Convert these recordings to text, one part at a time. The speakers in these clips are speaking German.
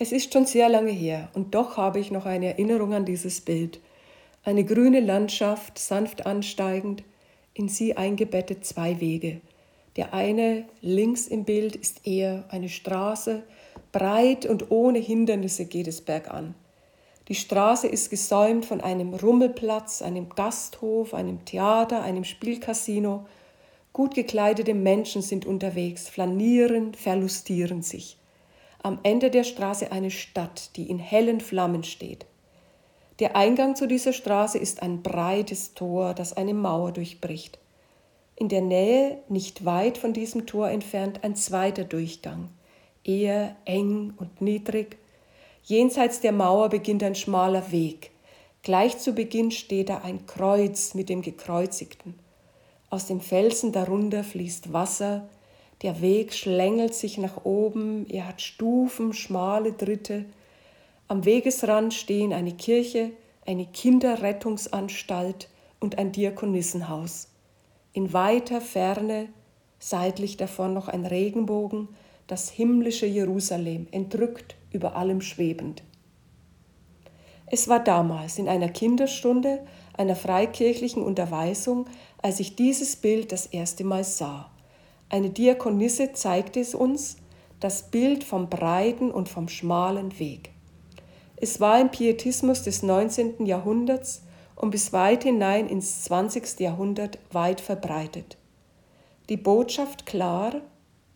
Es ist schon sehr lange her und doch habe ich noch eine Erinnerung an dieses Bild. Eine grüne Landschaft, sanft ansteigend, in sie eingebettet zwei Wege. Der eine links im Bild ist eher eine Straße, breit und ohne Hindernisse geht es bergan. Die Straße ist gesäumt von einem Rummelplatz, einem Gasthof, einem Theater, einem Spielcasino. Gut gekleidete Menschen sind unterwegs, flanieren, verlustieren sich. Am Ende der Straße eine Stadt, die in hellen Flammen steht. Der Eingang zu dieser Straße ist ein breites Tor, das eine Mauer durchbricht. In der Nähe, nicht weit von diesem Tor entfernt, ein zweiter Durchgang, eher eng und niedrig. Jenseits der Mauer beginnt ein schmaler Weg. Gleich zu Beginn steht da ein Kreuz mit dem Gekreuzigten. Aus dem Felsen darunter fließt Wasser, der Weg schlängelt sich nach oben, er hat Stufen, schmale Dritte. Am Wegesrand stehen eine Kirche, eine Kinderrettungsanstalt und ein Diakonissenhaus. In weiter Ferne, seitlich davon noch ein Regenbogen, das himmlische Jerusalem, entrückt über allem schwebend. Es war damals in einer Kinderstunde einer freikirchlichen Unterweisung, als ich dieses Bild das erste Mal sah. Eine Diakonisse zeigte es uns, das Bild vom breiten und vom schmalen Weg. Es war im Pietismus des 19. Jahrhunderts und bis weit hinein ins 20. Jahrhundert weit verbreitet. Die Botschaft klar,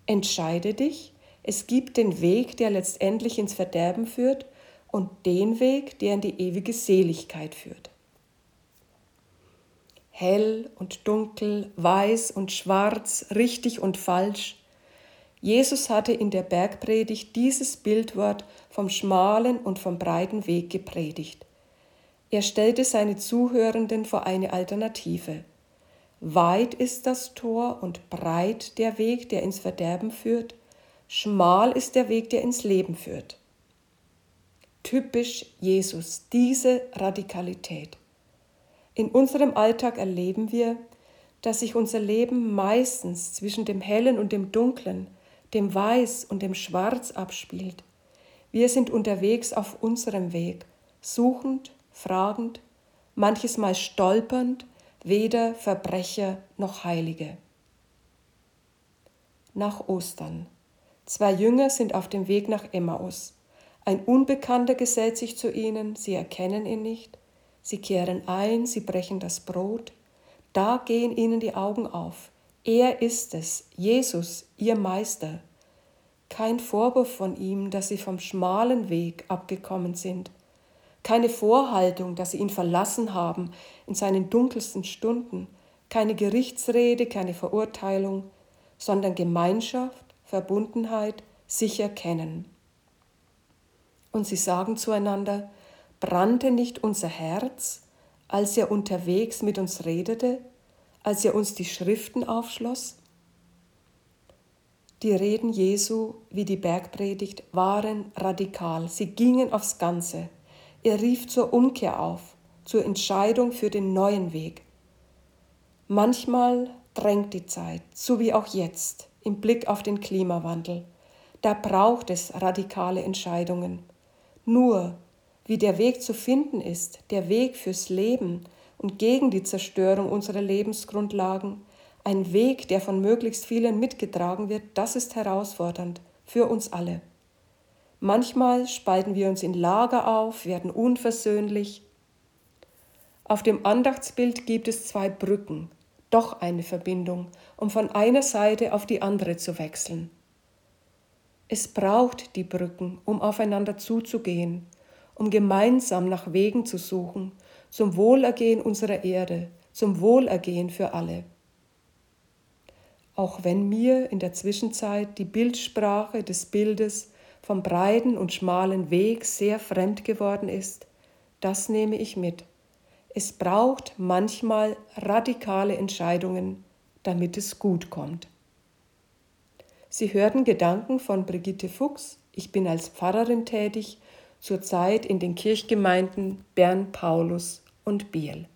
entscheide dich, es gibt den Weg, der letztendlich ins Verderben führt und den Weg, der in die ewige Seligkeit führt hell und dunkel, weiß und schwarz, richtig und falsch. Jesus hatte in der Bergpredigt dieses Bildwort vom schmalen und vom breiten Weg gepredigt. Er stellte seine Zuhörenden vor eine Alternative. Weit ist das Tor und breit der Weg, der ins Verderben führt, schmal ist der Weg, der ins Leben führt. Typisch Jesus, diese Radikalität. In unserem Alltag erleben wir, dass sich unser Leben meistens zwischen dem Hellen und dem Dunklen, dem Weiß und dem Schwarz abspielt. Wir sind unterwegs auf unserem Weg, suchend, fragend, manches Mal stolpernd, weder Verbrecher noch Heilige. Nach Ostern. Zwei Jünger sind auf dem Weg nach Emmaus. Ein Unbekannter gesellt sich zu ihnen, sie erkennen ihn nicht. Sie kehren ein, sie brechen das Brot. Da gehen ihnen die Augen auf. Er ist es, Jesus, ihr Meister. Kein Vorwurf von ihm, dass sie vom schmalen Weg abgekommen sind. Keine Vorhaltung, dass sie ihn verlassen haben in seinen dunkelsten Stunden. Keine Gerichtsrede, keine Verurteilung, sondern Gemeinschaft, Verbundenheit, sicher kennen. Und sie sagen zueinander, Brannte nicht unser Herz, als er unterwegs mit uns redete, als er uns die Schriften aufschloss? Die Reden Jesu wie die Bergpredigt waren radikal, sie gingen aufs Ganze. Er rief zur Umkehr auf, zur Entscheidung für den neuen Weg. Manchmal drängt die Zeit, so wie auch jetzt, im Blick auf den Klimawandel. Da braucht es radikale Entscheidungen. Nur wie der Weg zu finden ist, der Weg fürs Leben und gegen die Zerstörung unserer Lebensgrundlagen, ein Weg, der von möglichst vielen mitgetragen wird, das ist herausfordernd für uns alle. Manchmal spalten wir uns in Lager auf, werden unversöhnlich. Auf dem Andachtsbild gibt es zwei Brücken, doch eine Verbindung, um von einer Seite auf die andere zu wechseln. Es braucht die Brücken, um aufeinander zuzugehen, um gemeinsam nach Wegen zu suchen, zum Wohlergehen unserer Erde, zum Wohlergehen für alle. Auch wenn mir in der Zwischenzeit die Bildsprache des Bildes vom breiten und schmalen Weg sehr fremd geworden ist, das nehme ich mit. Es braucht manchmal radikale Entscheidungen, damit es gut kommt. Sie hörten Gedanken von Brigitte Fuchs. Ich bin als Pfarrerin tätig zurzeit in den Kirchgemeinden Bern, Paulus und Biel.